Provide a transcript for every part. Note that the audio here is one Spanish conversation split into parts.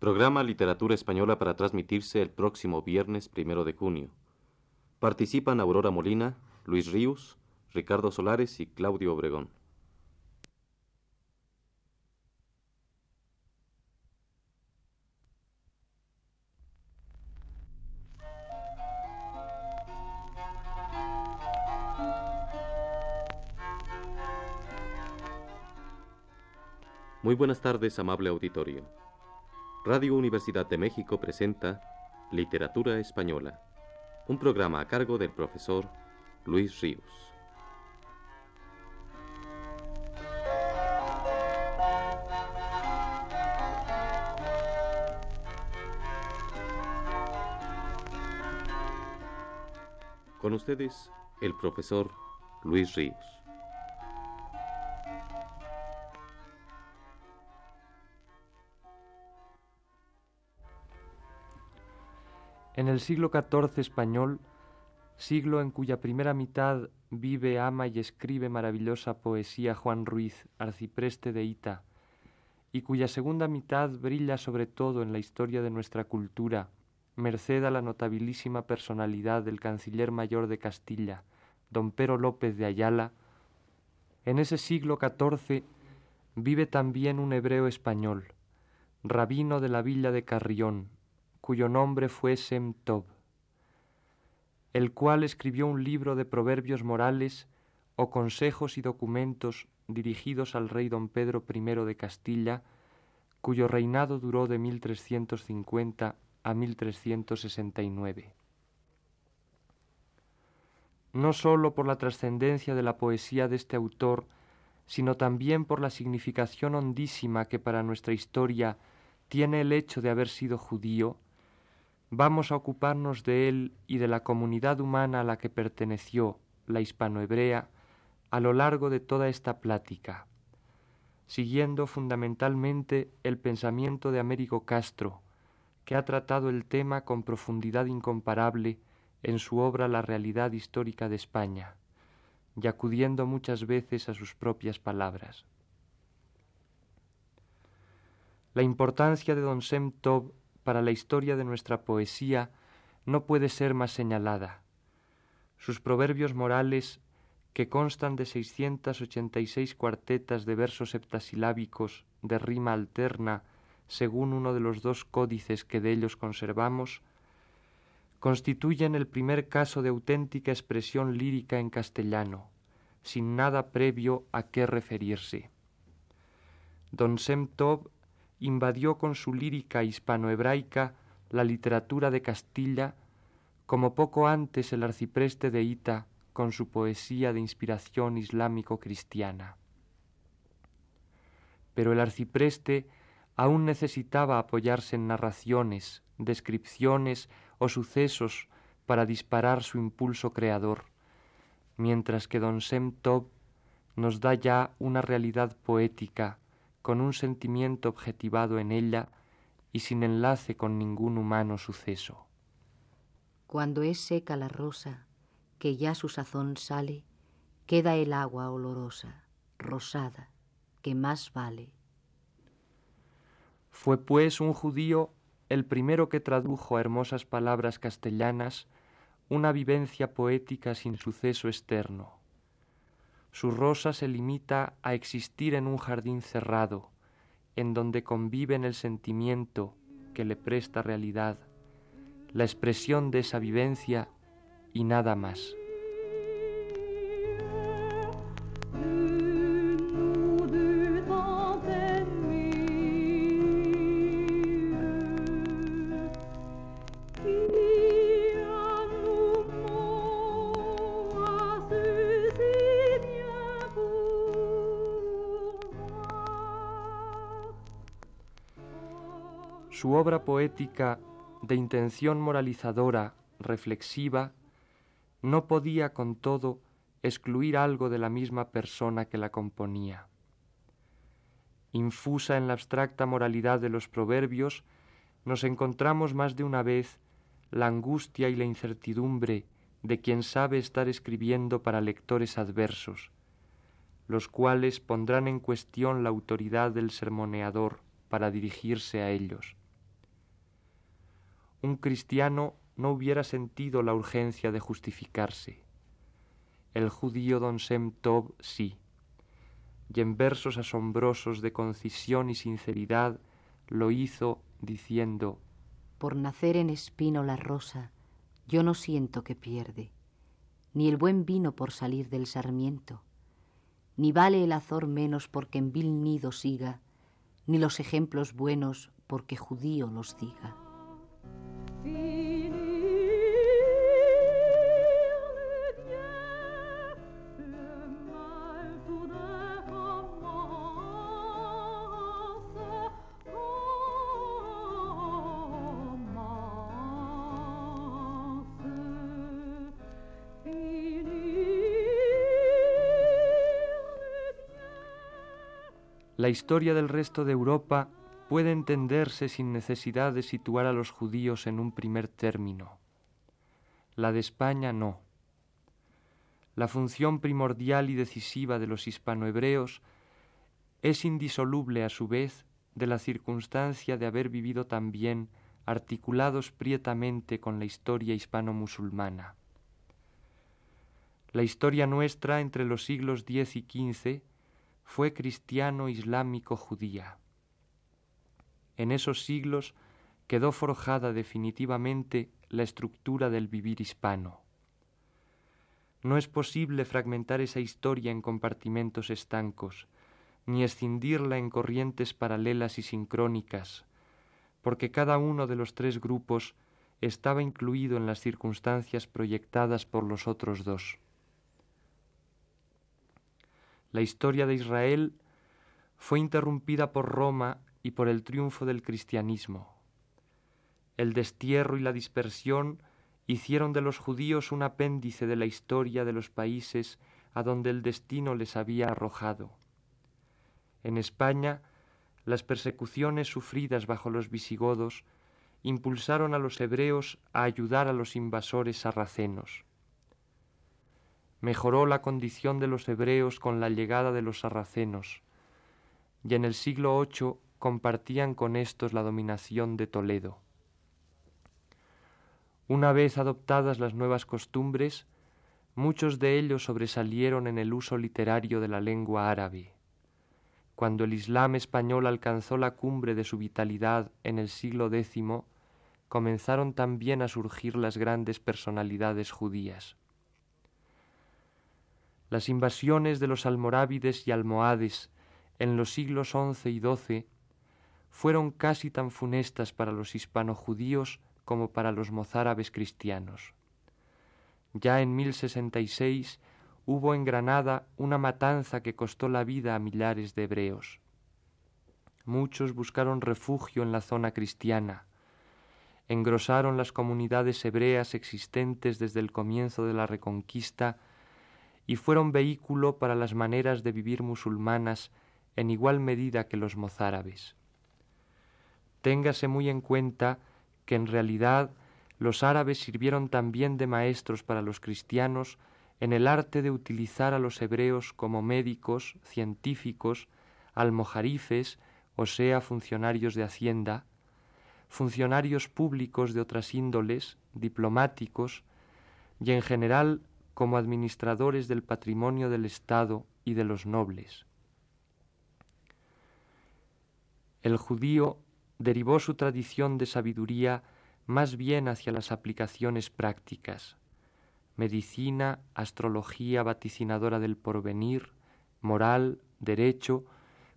Programa Literatura Española para transmitirse el próximo viernes primero de junio. Participan Aurora Molina, Luis Ríos, Ricardo Solares y Claudio Obregón. Muy buenas tardes, amable auditorio. Radio Universidad de México presenta Literatura Española, un programa a cargo del profesor Luis Ríos. Con ustedes, el profesor Luis Ríos. En el siglo XIV español, siglo en cuya primera mitad vive, ama y escribe maravillosa poesía Juan Ruiz, arcipreste de Ita, y cuya segunda mitad brilla sobre todo en la historia de nuestra cultura, merced a la notabilísima personalidad del canciller mayor de Castilla, don Pero López de Ayala, en ese siglo XIV vive también un hebreo español, rabino de la villa de Carrión, cuyo nombre fue Sem Tob, el cual escribió un libro de proverbios morales o consejos y documentos dirigidos al rey don Pedro I de Castilla, cuyo reinado duró de 1350 a 1369. No sólo por la trascendencia de la poesía de este autor, sino también por la significación hondísima que para nuestra historia tiene el hecho de haber sido judío, vamos a ocuparnos de él y de la comunidad humana a la que perteneció, la hispanohebrea, a lo largo de toda esta plática, siguiendo fundamentalmente el pensamiento de Américo Castro, que ha tratado el tema con profundidad incomparable en su obra La realidad histórica de España, y acudiendo muchas veces a sus propias palabras. La importancia de don Sem Tob para la historia de nuestra poesía no puede ser más señalada. Sus proverbios morales, que constan de 686 cuartetas de versos septasilábicos de rima alterna, según uno de los dos códices que de ellos conservamos, constituyen el primer caso de auténtica expresión lírica en castellano, sin nada previo a qué referirse. Don Sem invadió con su lírica hispanohebraica la literatura de Castilla, como poco antes el arcipreste de Ita con su poesía de inspiración islámico-cristiana. Pero el arcipreste aún necesitaba apoyarse en narraciones, descripciones o sucesos para disparar su impulso creador, mientras que don Sem Tob nos da ya una realidad poética con un sentimiento objetivado en ella y sin enlace con ningún humano suceso. Cuando es seca la rosa, que ya su sazón sale, queda el agua olorosa, rosada, que más vale. Fue pues un judío el primero que tradujo a hermosas palabras castellanas una vivencia poética sin suceso externo su rosa se limita a existir en un jardín cerrado, en donde conviven el sentimiento que le presta realidad, la expresión de esa vivencia y nada más. Obra poética de intención moralizadora, reflexiva, no podía con todo excluir algo de la misma persona que la componía. Infusa en la abstracta moralidad de los proverbios, nos encontramos más de una vez la angustia y la incertidumbre de quien sabe estar escribiendo para lectores adversos, los cuales pondrán en cuestión la autoridad del sermoneador para dirigirse a ellos un cristiano no hubiera sentido la urgencia de justificarse. El judío don Sem Tov sí, y en versos asombrosos de concisión y sinceridad lo hizo diciendo Por nacer en espino la rosa, yo no siento que pierde, ni el buen vino por salir del sarmiento, ni vale el azor menos porque en vil nido siga, ni los ejemplos buenos porque judío los diga. La historia del resto de Europa puede entenderse sin necesidad de situar a los judíos en un primer término. La de España no. La función primordial y decisiva de los hispanohebreos es indisoluble a su vez de la circunstancia de haber vivido también articulados prietamente con la historia hispano-musulmana. La historia nuestra entre los siglos X y XV fue cristiano islámico judía. En esos siglos quedó forjada definitivamente la estructura del vivir hispano. No es posible fragmentar esa historia en compartimentos estancos, ni escindirla en corrientes paralelas y sincrónicas, porque cada uno de los tres grupos estaba incluido en las circunstancias proyectadas por los otros dos. La historia de Israel fue interrumpida por Roma y por el triunfo del cristianismo. El destierro y la dispersión hicieron de los judíos un apéndice de la historia de los países a donde el destino les había arrojado. En España, las persecuciones sufridas bajo los visigodos impulsaron a los hebreos a ayudar a los invasores sarracenos mejoró la condición de los hebreos con la llegada de los sarracenos, y en el siglo VIII compartían con éstos la dominación de Toledo. Una vez adoptadas las nuevas costumbres, muchos de ellos sobresalieron en el uso literario de la lengua árabe. Cuando el Islam español alcanzó la cumbre de su vitalidad en el siglo X, comenzaron también a surgir las grandes personalidades judías. Las invasiones de los almorávides y almohades en los siglos XI y XII fueron casi tan funestas para los hispano-judíos como para los mozárabes cristianos. Ya en 1066 hubo en Granada una matanza que costó la vida a millares de hebreos. Muchos buscaron refugio en la zona cristiana, engrosaron las comunidades hebreas existentes desde el comienzo de la Reconquista y fueron vehículo para las maneras de vivir musulmanas en igual medida que los mozárabes. Téngase muy en cuenta que en realidad los árabes sirvieron también de maestros para los cristianos en el arte de utilizar a los hebreos como médicos, científicos, almojarifes, o sea, funcionarios de hacienda, funcionarios públicos de otras índoles, diplomáticos, y en general como administradores del patrimonio del Estado y de los nobles. El judío derivó su tradición de sabiduría más bien hacia las aplicaciones prácticas, medicina, astrología vaticinadora del porvenir, moral, derecho,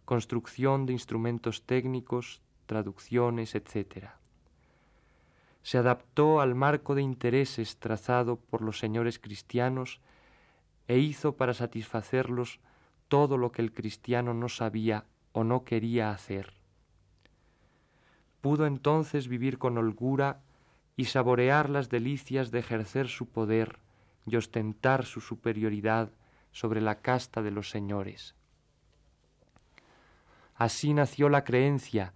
construcción de instrumentos técnicos, traducciones, etc se adaptó al marco de intereses trazado por los señores cristianos e hizo para satisfacerlos todo lo que el cristiano no sabía o no quería hacer. Pudo entonces vivir con holgura y saborear las delicias de ejercer su poder y ostentar su superioridad sobre la casta de los señores. Así nació la creencia,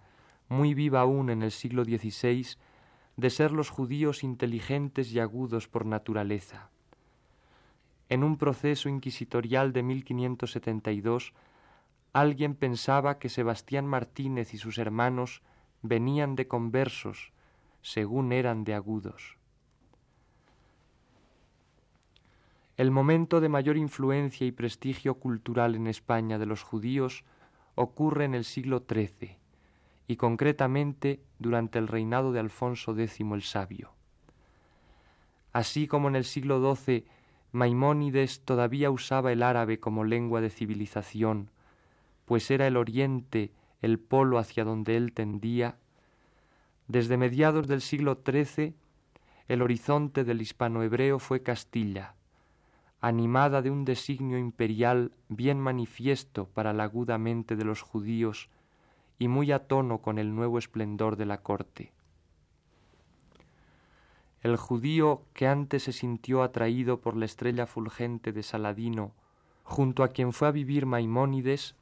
muy viva aún en el siglo XVI, de ser los judíos inteligentes y agudos por naturaleza. En un proceso inquisitorial de 1572, alguien pensaba que Sebastián Martínez y sus hermanos venían de conversos según eran de agudos. El momento de mayor influencia y prestigio cultural en España de los judíos ocurre en el siglo XIII y concretamente durante el reinado de Alfonso X el Sabio. Así como en el siglo XII Maimónides todavía usaba el árabe como lengua de civilización, pues era el oriente el polo hacia donde él tendía, desde mediados del siglo XIII el horizonte del hispanohebreo fue Castilla, animada de un designio imperial bien manifiesto para la aguda mente de los judíos y muy a con el nuevo esplendor de la corte. El judío que antes se sintió atraído por la estrella fulgente de Saladino, junto a quien fue a vivir Maimónides,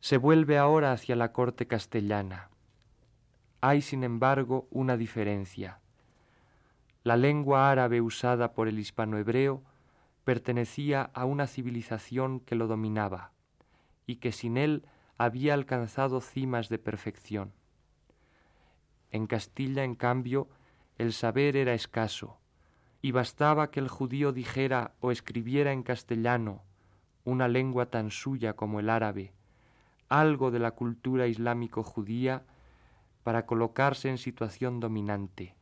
se vuelve ahora hacia la corte castellana. Hay, sin embargo, una diferencia. La lengua árabe usada por el hispanohebreo pertenecía a una civilización que lo dominaba y que sin él había alcanzado cimas de perfección. En Castilla, en cambio, el saber era escaso, y bastaba que el judío dijera o escribiera en castellano, una lengua tan suya como el árabe, algo de la cultura islámico judía para colocarse en situación dominante.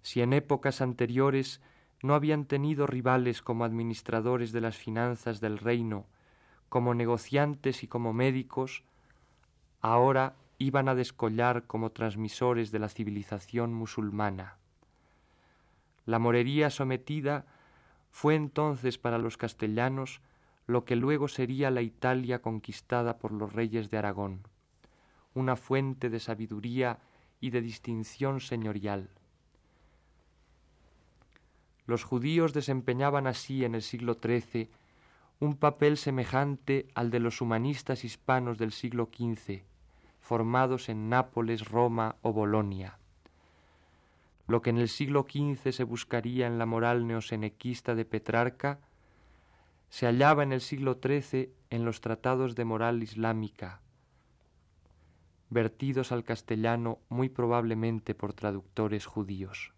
Si en épocas anteriores no habían tenido rivales como administradores de las finanzas del reino, como negociantes y como médicos, ahora iban a descollar como transmisores de la civilización musulmana. La morería sometida fue entonces para los castellanos lo que luego sería la Italia conquistada por los reyes de Aragón, una fuente de sabiduría y de distinción señorial. Los judíos desempeñaban así en el siglo XIII un papel semejante al de los humanistas hispanos del siglo XV, formados en Nápoles, Roma o Bolonia. Lo que en el siglo XV se buscaría en la moral neosenequista de Petrarca, se hallaba en el siglo XIII en los tratados de moral islámica, vertidos al castellano muy probablemente por traductores judíos.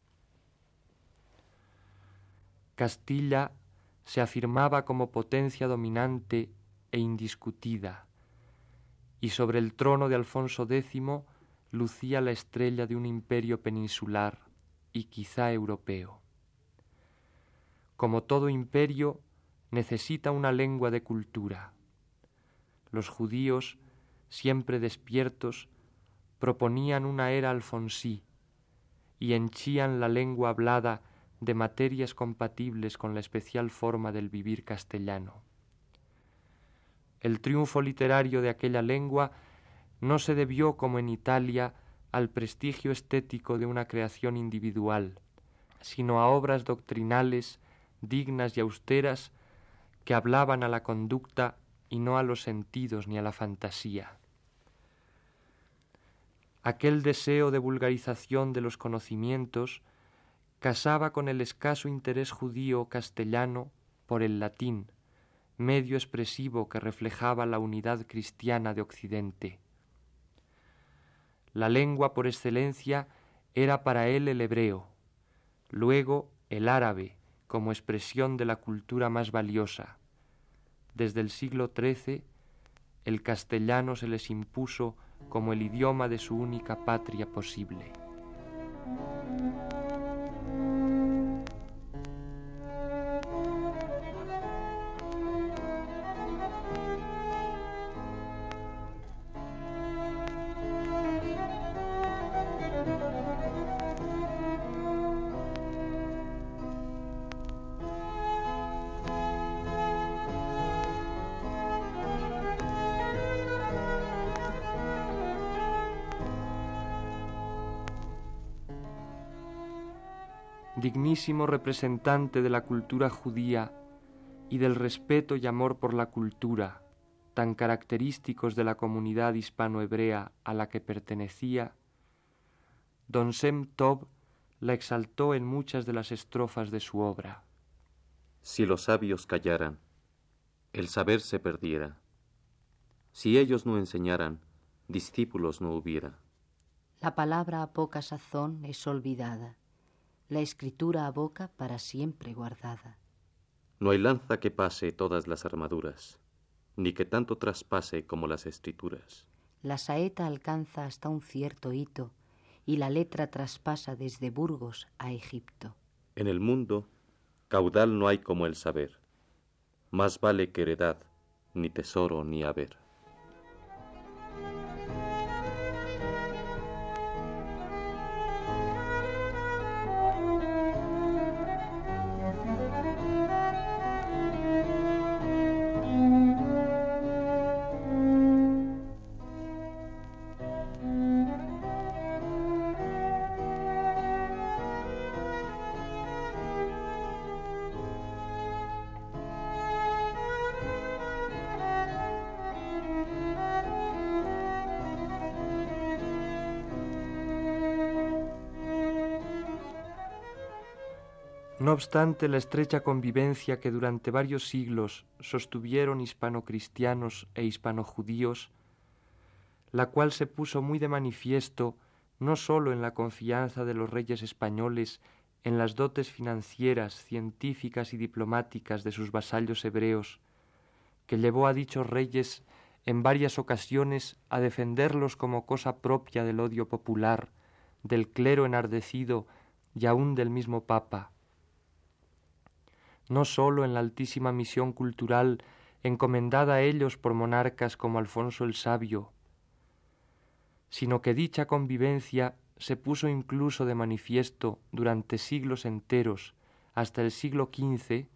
Castilla se afirmaba como potencia dominante e indiscutida, y sobre el trono de Alfonso X lucía la estrella de un imperio peninsular y quizá europeo. Como todo imperio, necesita una lengua de cultura. Los judíos, siempre despiertos, proponían una era alfonsí y henchían la lengua hablada de materias compatibles con la especial forma del vivir castellano. El triunfo literario de aquella lengua no se debió, como en Italia, al prestigio estético de una creación individual, sino a obras doctrinales dignas y austeras que hablaban a la conducta y no a los sentidos ni a la fantasía. Aquel deseo de vulgarización de los conocimientos casaba con el escaso interés judío castellano por el latín, medio expresivo que reflejaba la unidad cristiana de Occidente. La lengua por excelencia era para él el hebreo, luego el árabe como expresión de la cultura más valiosa. Desde el siglo XIII el castellano se les impuso como el idioma de su única patria posible. Dignísimo representante de la cultura judía y del respeto y amor por la cultura, tan característicos de la comunidad hispano-hebrea a la que pertenecía, Don Sem Tob la exaltó en muchas de las estrofas de su obra. Si los sabios callaran, el saber se perdiera. Si ellos no enseñaran, discípulos no hubiera. La palabra a poca sazón es olvidada, la escritura a boca para siempre guardada. No hay lanza que pase todas las armaduras, ni que tanto traspase como las escrituras. La saeta alcanza hasta un cierto hito, y la letra traspasa desde Burgos a Egipto. En el mundo, caudal no hay como el saber, más vale que heredad, ni tesoro ni haber. No obstante la estrecha convivencia que durante varios siglos sostuvieron hispano-cristianos e hispano-judíos, la cual se puso muy de manifiesto no sólo en la confianza de los reyes españoles en las dotes financieras, científicas y diplomáticas de sus vasallos hebreos, que llevó a dichos reyes en varias ocasiones a defenderlos como cosa propia del odio popular, del clero enardecido y aun del mismo Papa, no sólo en la altísima misión cultural encomendada a ellos por monarcas como Alfonso el Sabio, sino que dicha convivencia se puso incluso de manifiesto durante siglos enteros, hasta el siglo XV,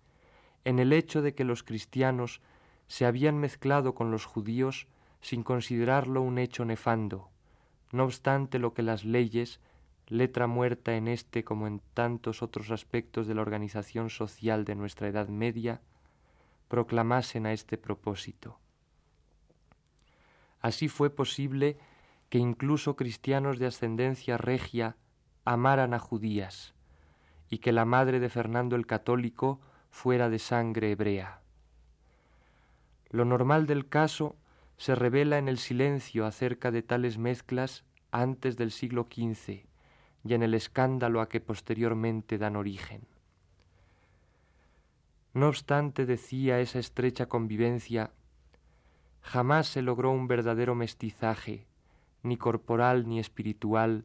en el hecho de que los cristianos se habían mezclado con los judíos sin considerarlo un hecho nefando, no obstante lo que las leyes letra muerta en este como en tantos otros aspectos de la organización social de nuestra Edad Media, proclamasen a este propósito. Así fue posible que incluso cristianos de ascendencia regia amaran a judías, y que la madre de Fernando el Católico fuera de sangre hebrea. Lo normal del caso se revela en el silencio acerca de tales mezclas antes del siglo XV, y en el escándalo a que posteriormente dan origen. No obstante, decía esa estrecha convivencia, jamás se logró un verdadero mestizaje, ni corporal ni espiritual,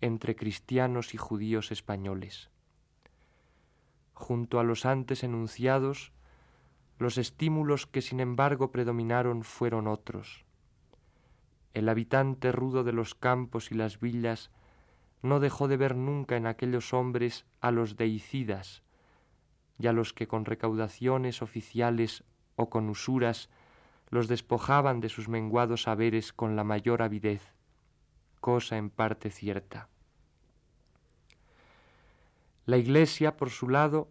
entre cristianos y judíos españoles. Junto a los antes enunciados, los estímulos que sin embargo predominaron fueron otros. El habitante rudo de los campos y las villas no dejó de ver nunca en aquellos hombres a los deicidas y a los que con recaudaciones oficiales o con usuras los despojaban de sus menguados saberes con la mayor avidez, cosa en parte cierta. La Iglesia, por su lado,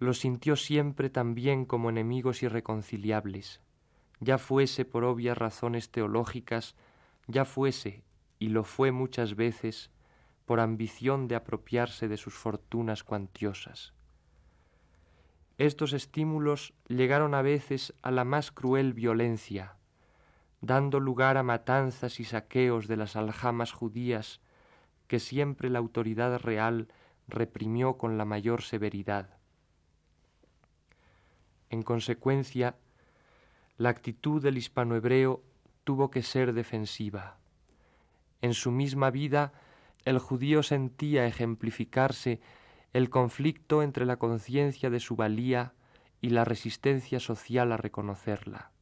los sintió siempre también como enemigos irreconciliables, ya fuese por obvias razones teológicas, ya fuese, y lo fue muchas veces, por ambición de apropiarse de sus fortunas cuantiosas. Estos estímulos llegaron a veces a la más cruel violencia, dando lugar a matanzas y saqueos de las aljamas judías que siempre la autoridad real reprimió con la mayor severidad. En consecuencia, la actitud del hispanohebreo tuvo que ser defensiva. En su misma vida el judío sentía ejemplificarse el conflicto entre la conciencia de su valía y la resistencia social a reconocerla.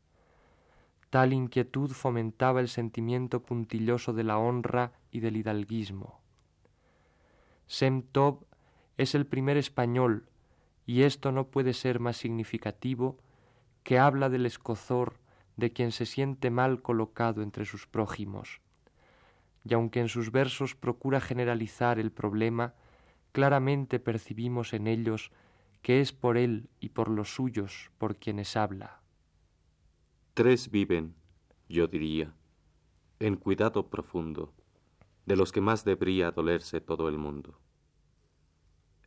Tal inquietud fomentaba el sentimiento puntilloso de la honra y del hidalguismo. Sem Tov es el primer español, y esto no puede ser más significativo, que habla del escozor de quien se siente mal colocado entre sus prójimos y aunque en sus versos procura generalizar el problema, claramente percibimos en ellos que es por él y por los suyos por quienes habla. Tres viven, yo diría, en cuidado profundo, de los que más debería dolerse todo el mundo.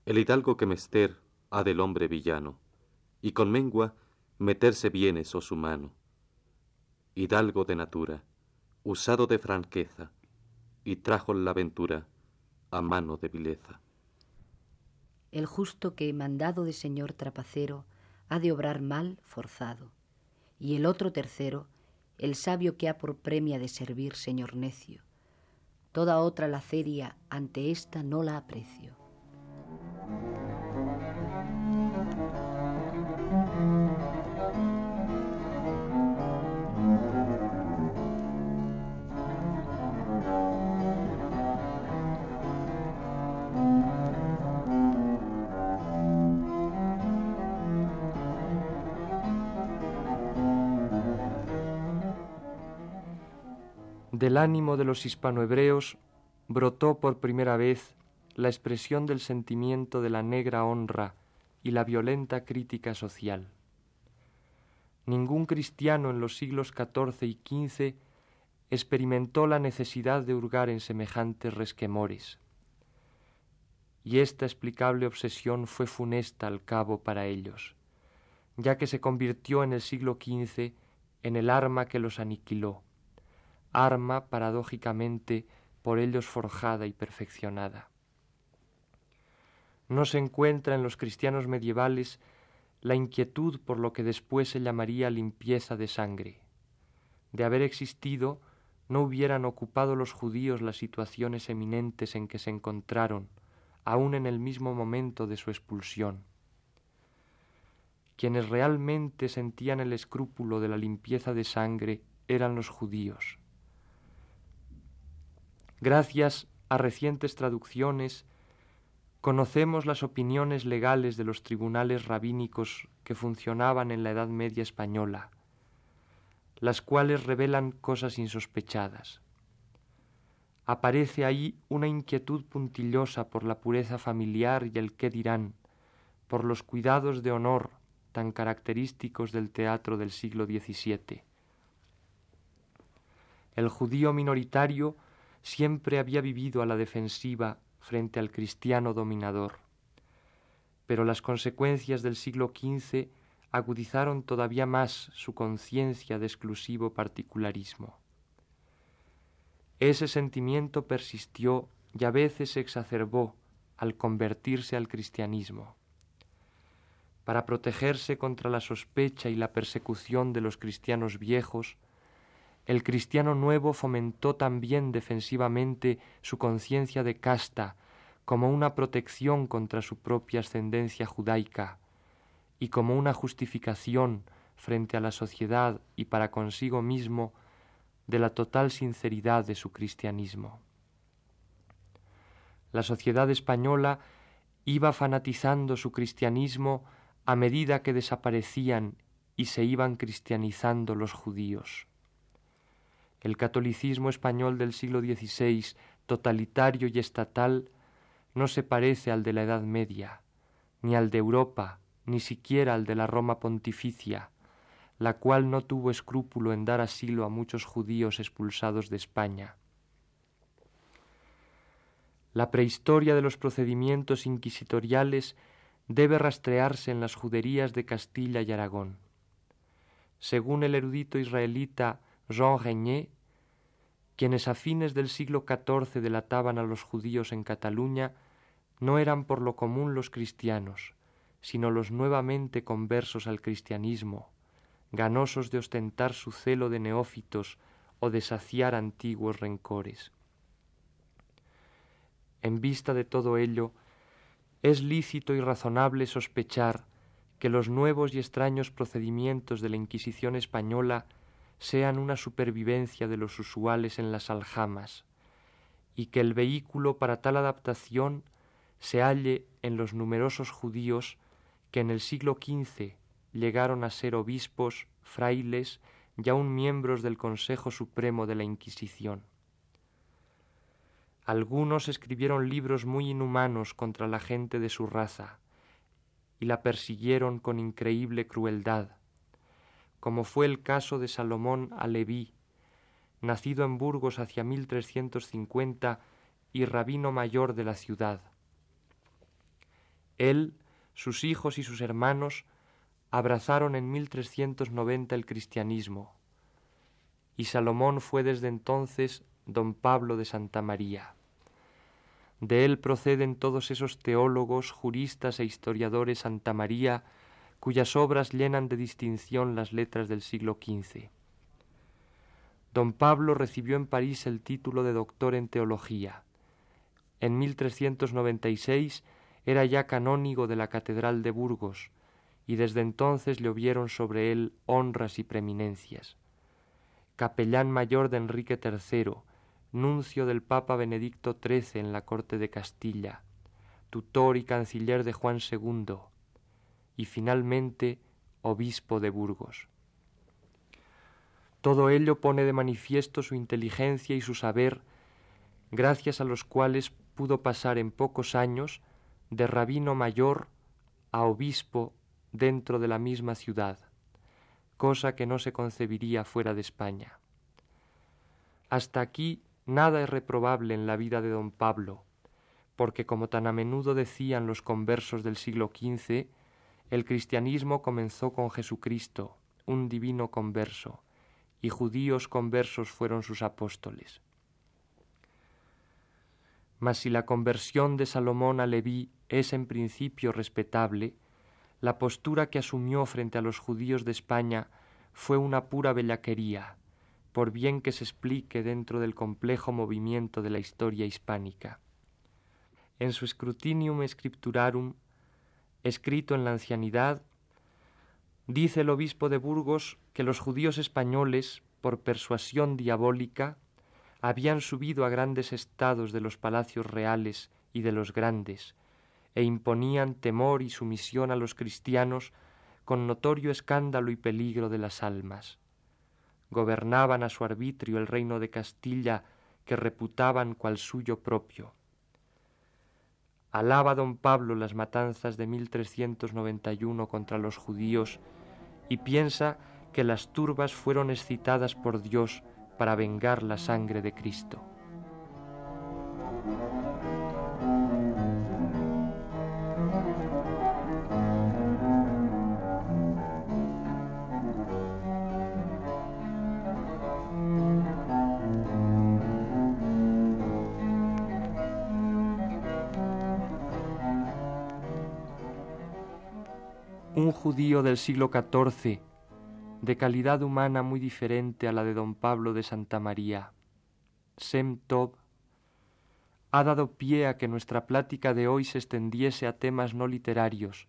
El hidalgo que mester ha del hombre villano, y con mengua meterse bienes o su mano. Hidalgo de natura, usado de franqueza, y trajo la ventura a mano de vileza. El justo que, mandado de señor trapacero, ha de obrar mal forzado, y el otro tercero, el sabio que ha por premia de servir señor necio. Toda otra laceria ante esta no la aprecio. Del ánimo de los hispanohebreos brotó por primera vez la expresión del sentimiento de la negra honra y la violenta crítica social. Ningún cristiano en los siglos XIV y XV experimentó la necesidad de hurgar en semejantes resquemores. Y esta explicable obsesión fue funesta al cabo para ellos, ya que se convirtió en el siglo XV en el arma que los aniquiló arma paradójicamente por ellos forjada y perfeccionada. No se encuentra en los cristianos medievales la inquietud por lo que después se llamaría limpieza de sangre. De haber existido, no hubieran ocupado los judíos las situaciones eminentes en que se encontraron, aun en el mismo momento de su expulsión. Quienes realmente sentían el escrúpulo de la limpieza de sangre eran los judíos. Gracias a recientes traducciones, conocemos las opiniones legales de los tribunales rabínicos que funcionaban en la Edad Media española, las cuales revelan cosas insospechadas. Aparece ahí una inquietud puntillosa por la pureza familiar y el qué dirán, por los cuidados de honor tan característicos del teatro del siglo XVII. El judío minoritario siempre había vivido a la defensiva frente al cristiano dominador. Pero las consecuencias del siglo XV agudizaron todavía más su conciencia de exclusivo particularismo. Ese sentimiento persistió y a veces se exacerbó al convertirse al cristianismo. Para protegerse contra la sospecha y la persecución de los cristianos viejos, el cristiano nuevo fomentó también defensivamente su conciencia de casta como una protección contra su propia ascendencia judaica y como una justificación frente a la sociedad y para consigo mismo de la total sinceridad de su cristianismo. La sociedad española iba fanatizando su cristianismo a medida que desaparecían y se iban cristianizando los judíos. El catolicismo español del siglo XVI, totalitario y estatal, no se parece al de la Edad Media, ni al de Europa, ni siquiera al de la Roma pontificia, la cual no tuvo escrúpulo en dar asilo a muchos judíos expulsados de España. La prehistoria de los procedimientos inquisitoriales debe rastrearse en las juderías de Castilla y Aragón. Según el erudito israelita Jean Regnier, quienes a fines del siglo XIV delataban a los judíos en Cataluña, no eran por lo común los cristianos, sino los nuevamente conversos al cristianismo, ganosos de ostentar su celo de neófitos o de saciar antiguos rencores. En vista de todo ello, es lícito y razonable sospechar que los nuevos y extraños procedimientos de la Inquisición española sean una supervivencia de los usuales en las aljamas, y que el vehículo para tal adaptación se halle en los numerosos judíos que en el siglo XV llegaron a ser obispos, frailes y aun miembros del Consejo Supremo de la Inquisición. Algunos escribieron libros muy inhumanos contra la gente de su raza y la persiguieron con increíble crueldad como fue el caso de Salomón Aleví, nacido en Burgos hacia 1350 y rabino mayor de la ciudad. Él, sus hijos y sus hermanos abrazaron en 1390 el cristianismo, y Salomón fue desde entonces don Pablo de Santa María. De él proceden todos esos teólogos, juristas e historiadores Santa María, cuyas obras llenan de distinción las letras del siglo XV. Don Pablo recibió en París el título de doctor en teología. En 1396 era ya canónigo de la Catedral de Burgos, y desde entonces le hubieron sobre él honras y preeminencias. Capellán mayor de Enrique III, nuncio del Papa Benedicto XIII en la corte de Castilla, tutor y canciller de Juan II, y finalmente obispo de Burgos. Todo ello pone de manifiesto su inteligencia y su saber, gracias a los cuales pudo pasar en pocos años de rabino mayor a obispo dentro de la misma ciudad, cosa que no se concebiría fuera de España. Hasta aquí nada es reprobable en la vida de don Pablo, porque como tan a menudo decían los conversos del siglo XV, el cristianismo comenzó con Jesucristo, un divino converso, y judíos conversos fueron sus apóstoles. Mas si la conversión de Salomón a Leví es en principio respetable, la postura que asumió frente a los judíos de España fue una pura bellaquería, por bien que se explique dentro del complejo movimiento de la historia hispánica. En su Scrutinium Scripturarum, escrito en la ancianidad, dice el obispo de Burgos que los judíos españoles, por persuasión diabólica, habían subido a grandes estados de los palacios reales y de los grandes, e imponían temor y sumisión a los cristianos con notorio escándalo y peligro de las almas. Gobernaban a su arbitrio el reino de Castilla que reputaban cual suyo propio. Alaba don Pablo las matanzas de 1391 contra los judíos y piensa que las turbas fueron excitadas por Dios para vengar la sangre de Cristo. Un judío del siglo XIV de calidad humana muy diferente a la de don Pablo de Santa María. Sem Tov ha dado pie a que nuestra plática de hoy se extendiese a temas no literarios,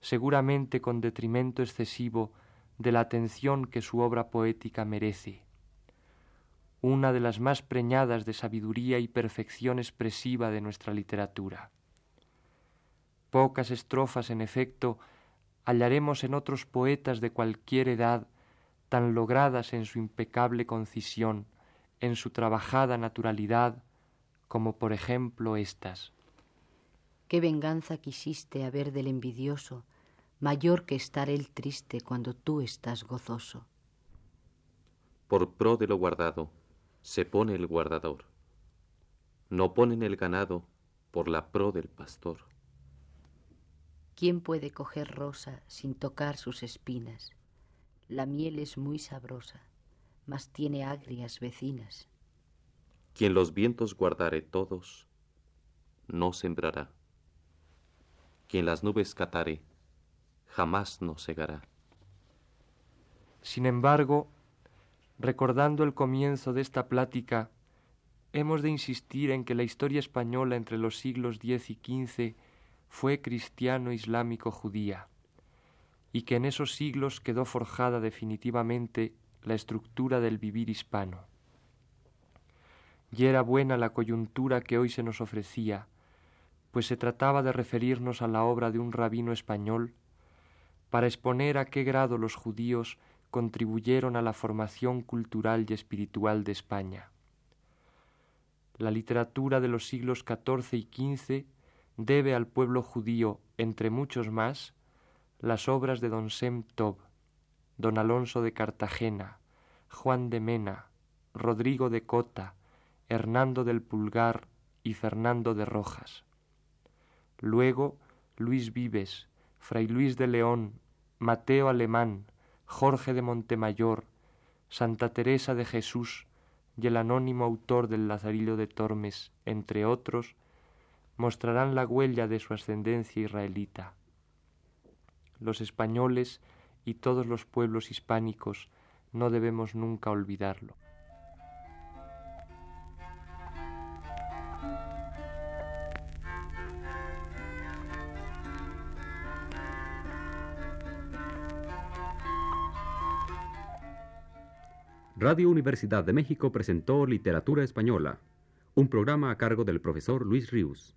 seguramente con detrimento excesivo de la atención que su obra poética merece. Una de las más preñadas de sabiduría y perfección expresiva de nuestra literatura. Pocas estrofas, en efecto, hallaremos en otros poetas de cualquier edad tan logradas en su impecable concisión, en su trabajada naturalidad, como por ejemplo estas. ¿Qué venganza quisiste haber del envidioso, mayor que estar él triste cuando tú estás gozoso? Por pro de lo guardado se pone el guardador. No ponen el ganado por la pro del pastor. ¿Quién puede coger rosa sin tocar sus espinas? La miel es muy sabrosa, mas tiene agrias vecinas. Quien los vientos guardare todos, no sembrará. Quien las nubes catare, jamás no segará. Sin embargo, recordando el comienzo de esta plática, hemos de insistir en que la historia española entre los siglos X y XV fue cristiano islámico judía, y que en esos siglos quedó forjada definitivamente la estructura del vivir hispano. Y era buena la coyuntura que hoy se nos ofrecía, pues se trataba de referirnos a la obra de un rabino español para exponer a qué grado los judíos contribuyeron a la formación cultural y espiritual de España. La literatura de los siglos XIV y XV debe al pueblo judío, entre muchos más, las obras de don Sem Tob, don Alonso de Cartagena, Juan de Mena, Rodrigo de Cota, Hernando del Pulgar y Fernando de Rojas. Luego Luis Vives, Fray Luis de León, Mateo Alemán, Jorge de Montemayor, Santa Teresa de Jesús, y el anónimo autor del Lazarillo de Tormes, entre otros, mostrarán la huella de su ascendencia israelita. Los españoles y todos los pueblos hispánicos no debemos nunca olvidarlo. Radio Universidad de México presentó Literatura Española, un programa a cargo del profesor Luis Ríos.